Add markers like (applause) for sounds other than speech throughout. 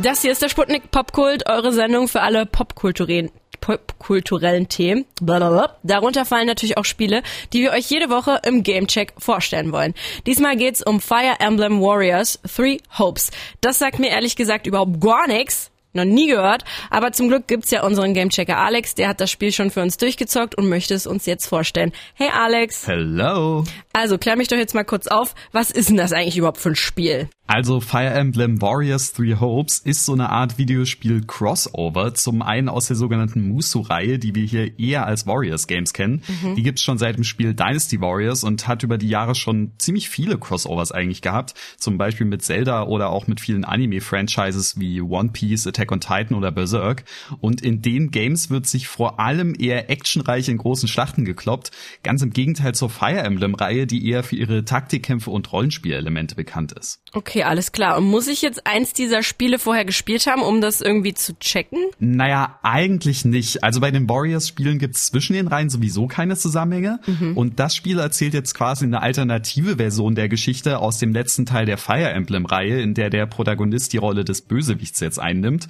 Das hier ist der Sputnik Popkult, eure Sendung für alle popkulturellen popkulturellen Themen. Blablabla. Darunter fallen natürlich auch Spiele, die wir euch jede Woche im Gamecheck vorstellen wollen. Diesmal geht's um Fire Emblem Warriors Three Hopes. Das sagt mir ehrlich gesagt überhaupt gar nichts noch nie gehört. Aber zum Glück gibt's ja unseren Gamechecker Alex, der hat das Spiel schon für uns durchgezockt und möchte es uns jetzt vorstellen. Hey Alex. Hello. Also klär mich doch jetzt mal kurz auf, was ist denn das eigentlich überhaupt für ein Spiel? Also Fire Emblem Warriors Three Hopes ist so eine Art Videospiel Crossover. Zum einen aus der sogenannten Musu-Reihe, die wir hier eher als Warriors Games kennen. Mhm. Die gibt's schon seit dem Spiel Dynasty Warriors und hat über die Jahre schon ziemlich viele Crossovers eigentlich gehabt. Zum Beispiel mit Zelda oder auch mit vielen Anime-Franchises wie One Piece, Attack on Titan oder Berserk. Und in den Games wird sich vor allem eher actionreich in großen Schlachten gekloppt. Ganz im Gegenteil zur Fire Emblem-Reihe, die eher für ihre Taktikkämpfe und Rollenspielelemente bekannt ist. Okay, alles klar. Und muss ich jetzt eins dieser Spiele vorher gespielt haben, um das irgendwie zu checken? Naja, eigentlich nicht. Also bei den Warriors-Spielen gibt's zwischen den Reihen sowieso keine Zusammenhänge. Mhm. Und das Spiel erzählt jetzt quasi eine alternative Version der Geschichte aus dem letzten Teil der Fire Emblem-Reihe, in der der Protagonist die Rolle des Bösewichts jetzt einnimmt.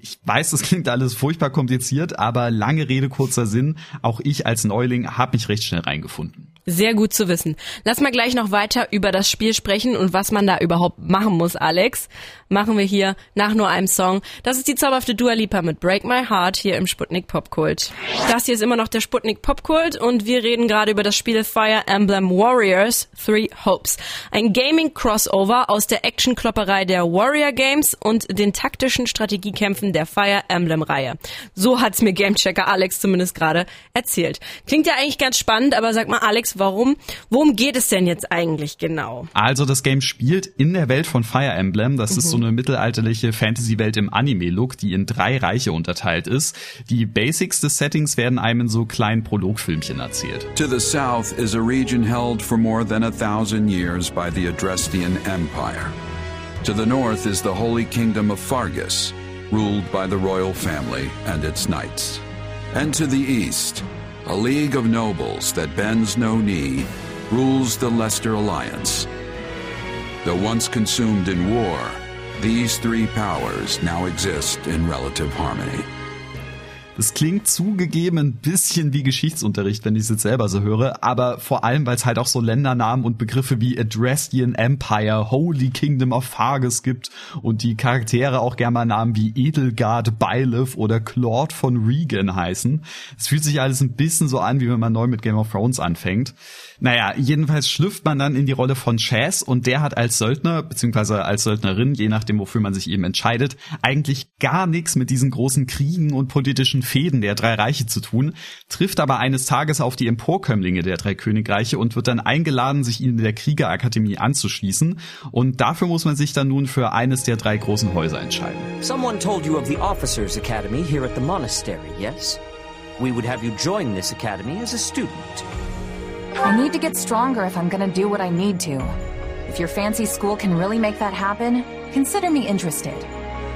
Ich weiß, das klingt alles furchtbar kompliziert, aber lange Rede, kurzer Sinn. Auch ich als Neuling habe mich recht schnell reingefunden. Sehr gut zu wissen. Lass mal gleich noch weiter über das Spiel sprechen und was man da überhaupt machen muss, Alex. Machen wir hier nach nur einem Song. Das ist die zauberhafte Dua Lipa mit Break My Heart hier im Sputnik Popkult. Das hier ist immer noch der Sputnik Popkult und wir reden gerade über das Spiel Fire Emblem Warriors Three Hopes. Ein Gaming-Crossover aus der Action-Klopperei der Warrior Games und den taktischen Strategiekämpfen der Fire Emblem-Reihe. So hat's mir Gamechecker Alex zumindest gerade erzählt. Klingt ja eigentlich ganz spannend, aber sag mal Alex, warum. Worum geht es denn jetzt eigentlich genau? Also das Game spielt in der Welt von Fire Emblem. Das mhm. ist so eine mittelalterliche Fantasy-Welt im Anime-Look, die in drei Reiche unterteilt ist. Die Basics des Settings werden einem in so kleinen Prologfilmchen erzählt. To the south is a region held for more than a thousand years by the Adrestian Empire. To the north is the Holy Kingdom of Fargus, ruled by the royal family and its knights. And to the east, A league of nobles that bends no knee rules the Leicester Alliance. Though once consumed in war, these three powers now exist in relative harmony. Das klingt zugegeben ein bisschen wie Geschichtsunterricht, wenn ich es jetzt selber so höre, aber vor allem, weil es halt auch so Ländernamen und Begriffe wie Adrestian Empire, Holy Kingdom of Fargus gibt und die Charaktere auch gerne mal Namen wie Edelgard Bailiff oder Claude von Regan heißen. Es fühlt sich alles ein bisschen so an, wie wenn man neu mit Game of Thrones anfängt. Naja, jedenfalls schlüpft man dann in die Rolle von Chaz und der hat als Söldner, beziehungsweise als Söldnerin, je nachdem, wofür man sich eben entscheidet, eigentlich gar nichts mit diesen großen Kriegen und politischen Fäden der drei Reiche zu tun, trifft aber eines Tages auf die Emporkömmlinge der drei Königreiche und wird dann eingeladen, sich ihnen der Kriegerakademie anzuschließen. Und dafür muss man sich dann nun für eines der drei großen Häuser entscheiden. Someone told you of the Officers Academy here at the monastery, yes? We would have you join this academy as a student. I need to get stronger if I'm gonna do what I need to. If your fancy school can really make that happen, consider me interested.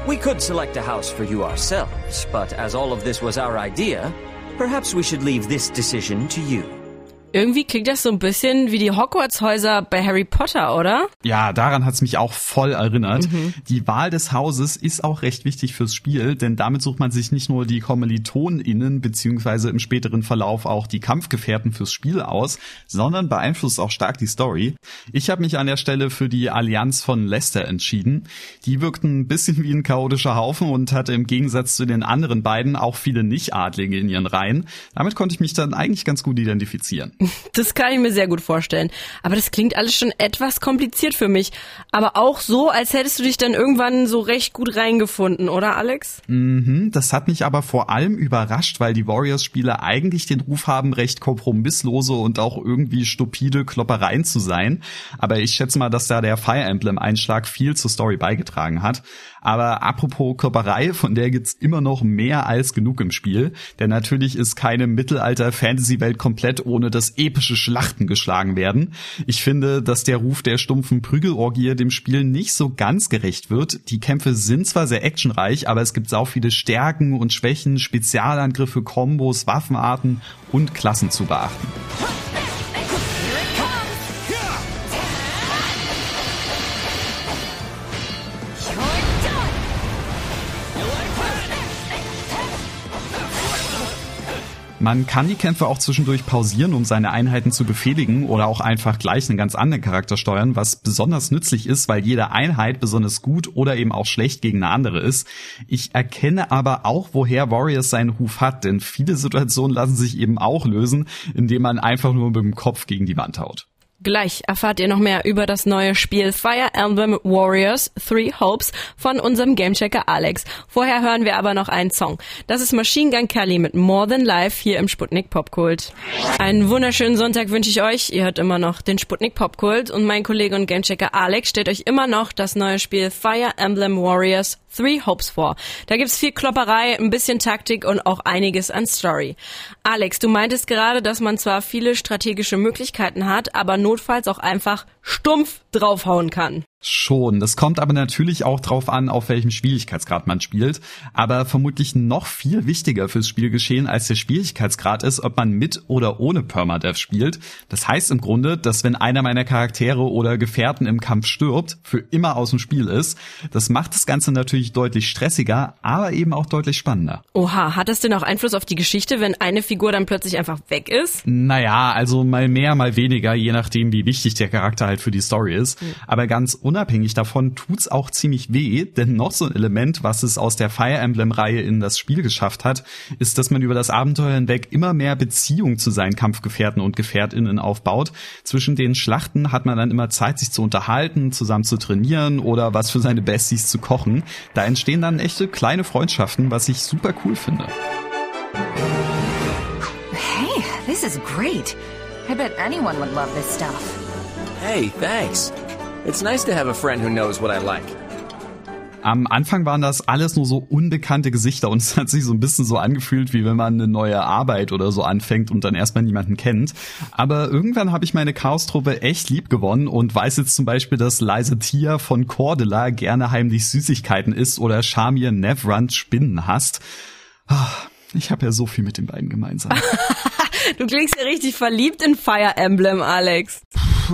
We could select a house for you ourselves, but as all of this was our idea, perhaps we should leave this decision to you. Irgendwie klingt das so ein bisschen wie die Hogwarts-Häuser bei Harry Potter, oder? Ja, daran hat's mich auch voll erinnert. Mhm. Die Wahl des Hauses ist auch recht wichtig fürs Spiel, denn damit sucht man sich nicht nur die KommilitonInnen beziehungsweise im späteren Verlauf auch die Kampfgefährten fürs Spiel aus, sondern beeinflusst auch stark die Story. Ich habe mich an der Stelle für die Allianz von Leicester entschieden. Die wirkten ein bisschen wie ein chaotischer Haufen und hatte im Gegensatz zu den anderen beiden auch viele Nicht-Adlige in ihren Reihen. Damit konnte ich mich dann eigentlich ganz gut identifizieren. Das kann ich mir sehr gut vorstellen. Aber das klingt alles schon etwas kompliziert für mich. Aber auch so, als hättest du dich dann irgendwann so recht gut reingefunden, oder Alex? Mhm, das hat mich aber vor allem überrascht, weil die Warriors-Spiele eigentlich den Ruf haben, recht kompromisslose und auch irgendwie stupide Kloppereien zu sein. Aber ich schätze mal, dass da der Fire Emblem-Einschlag viel zur Story beigetragen hat. Aber apropos Klopperei, von der gibt's immer noch mehr als genug im Spiel. Denn natürlich ist keine Mittelalter-Fantasy-Welt komplett ohne das epische Schlachten geschlagen werden. Ich finde, dass der Ruf der stumpfen Prügelorgie dem Spiel nicht so ganz gerecht wird. Die Kämpfe sind zwar sehr actionreich, aber es gibt sau viele Stärken und Schwächen, Spezialangriffe, Kombos, Waffenarten und Klassen zu beachten. Man kann die Kämpfe auch zwischendurch pausieren, um seine Einheiten zu befehligen oder auch einfach gleich einen ganz anderen Charakter steuern, was besonders nützlich ist, weil jede Einheit besonders gut oder eben auch schlecht gegen eine andere ist. Ich erkenne aber auch, woher Warriors seinen Huf hat, denn viele Situationen lassen sich eben auch lösen, indem man einfach nur mit dem Kopf gegen die Wand haut. Gleich erfahrt ihr noch mehr über das neue Spiel Fire Emblem Warriors Three Hopes von unserem Gamechecker Alex. Vorher hören wir aber noch einen Song. Das ist Machine Gun Kelly mit More Than Life hier im Sputnik Popkult. Einen wunderschönen Sonntag wünsche ich euch. Ihr hört immer noch den Sputnik Popkult und mein Kollege und Gamechecker Alex stellt euch immer noch das neue Spiel Fire Emblem Warriors Three Hopes vor. Da gibt's viel Klopperei, ein bisschen Taktik und auch einiges an Story. Alex, du meintest gerade, dass man zwar viele strategische Möglichkeiten hat, aber notfalls auch einfach stumpf draufhauen kann. Schon. Das kommt aber natürlich auch drauf an, auf welchem Schwierigkeitsgrad man spielt. Aber vermutlich noch viel wichtiger fürs Spielgeschehen als der Schwierigkeitsgrad ist, ob man mit oder ohne Permadeath spielt. Das heißt im Grunde, dass wenn einer meiner Charaktere oder Gefährten im Kampf stirbt, für immer aus dem Spiel ist. Das macht das Ganze natürlich deutlich stressiger, aber eben auch deutlich spannender. Oha, hat das denn auch Einfluss auf die Geschichte, wenn eine Figur dann plötzlich einfach weg ist? Naja, also mal mehr, mal weniger, je nachdem, wie wichtig der Charakter halt für die Story ist. Mhm. Aber ganz unabhängig davon tut's auch ziemlich weh, denn noch so ein Element, was es aus der Fire Emblem-Reihe in das Spiel geschafft hat, ist, dass man über das Abenteuer hinweg immer mehr Beziehung zu seinen Kampfgefährten und Gefährtinnen aufbaut. Zwischen den Schlachten hat man dann immer Zeit, sich zu unterhalten, zusammen zu trainieren oder was für seine Besties zu kochen. Da entstehen dann echte kleine Freundschaften, was ich super cool finde. Hey, this is great. I bet anyone would love this stuff. Hey, thanks. It's nice to have a friend who knows what I like. Am Anfang waren das alles nur so unbekannte Gesichter und es hat sich so ein bisschen so angefühlt, wie wenn man eine neue Arbeit oder so anfängt und dann erstmal niemanden kennt. Aber irgendwann habe ich meine Chaos-Truppe echt lieb gewonnen und weiß jetzt zum Beispiel, dass Liza Tia von Cordula gerne heimlich Süßigkeiten isst oder Shamir Nevrand Spinnen hasst. Ah, ich habe ja so viel mit den beiden gemeinsam. (laughs) du klingst ja richtig verliebt in Fire Emblem, Alex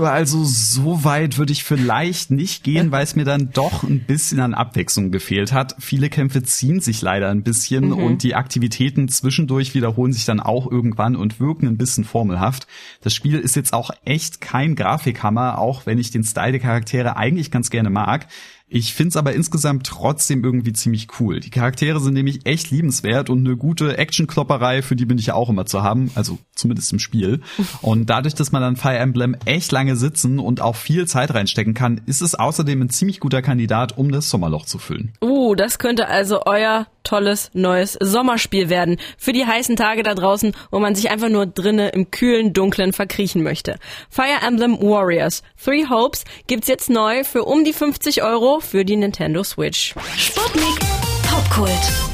also so weit würde ich vielleicht nicht gehen, (laughs) weil es mir dann doch ein bisschen an Abwechslung gefehlt hat. Viele Kämpfe ziehen sich leider ein bisschen mhm. und die Aktivitäten zwischendurch wiederholen sich dann auch irgendwann und wirken ein bisschen formelhaft. Das Spiel ist jetzt auch echt kein Grafikhammer, auch wenn ich den Style der Charaktere eigentlich ganz gerne mag. Ich find's aber insgesamt trotzdem irgendwie ziemlich cool. Die Charaktere sind nämlich echt liebenswert und eine gute Action-Klopperei, für die bin ich ja auch immer zu haben, also zumindest im Spiel. Und dadurch, dass man dann Fire Emblem echt lange sitzen und auch viel Zeit reinstecken kann, ist es außerdem ein ziemlich guter Kandidat, um das Sommerloch zu füllen. Uh, das könnte also euer tolles neues Sommerspiel werden für die heißen Tage da draußen, wo man sich einfach nur drinnen im kühlen, dunklen verkriechen möchte. Fire Emblem Warriors Three Hopes gibt's jetzt neu für um die 50 Euro für die Nintendo Switch. Sputnik Popkult.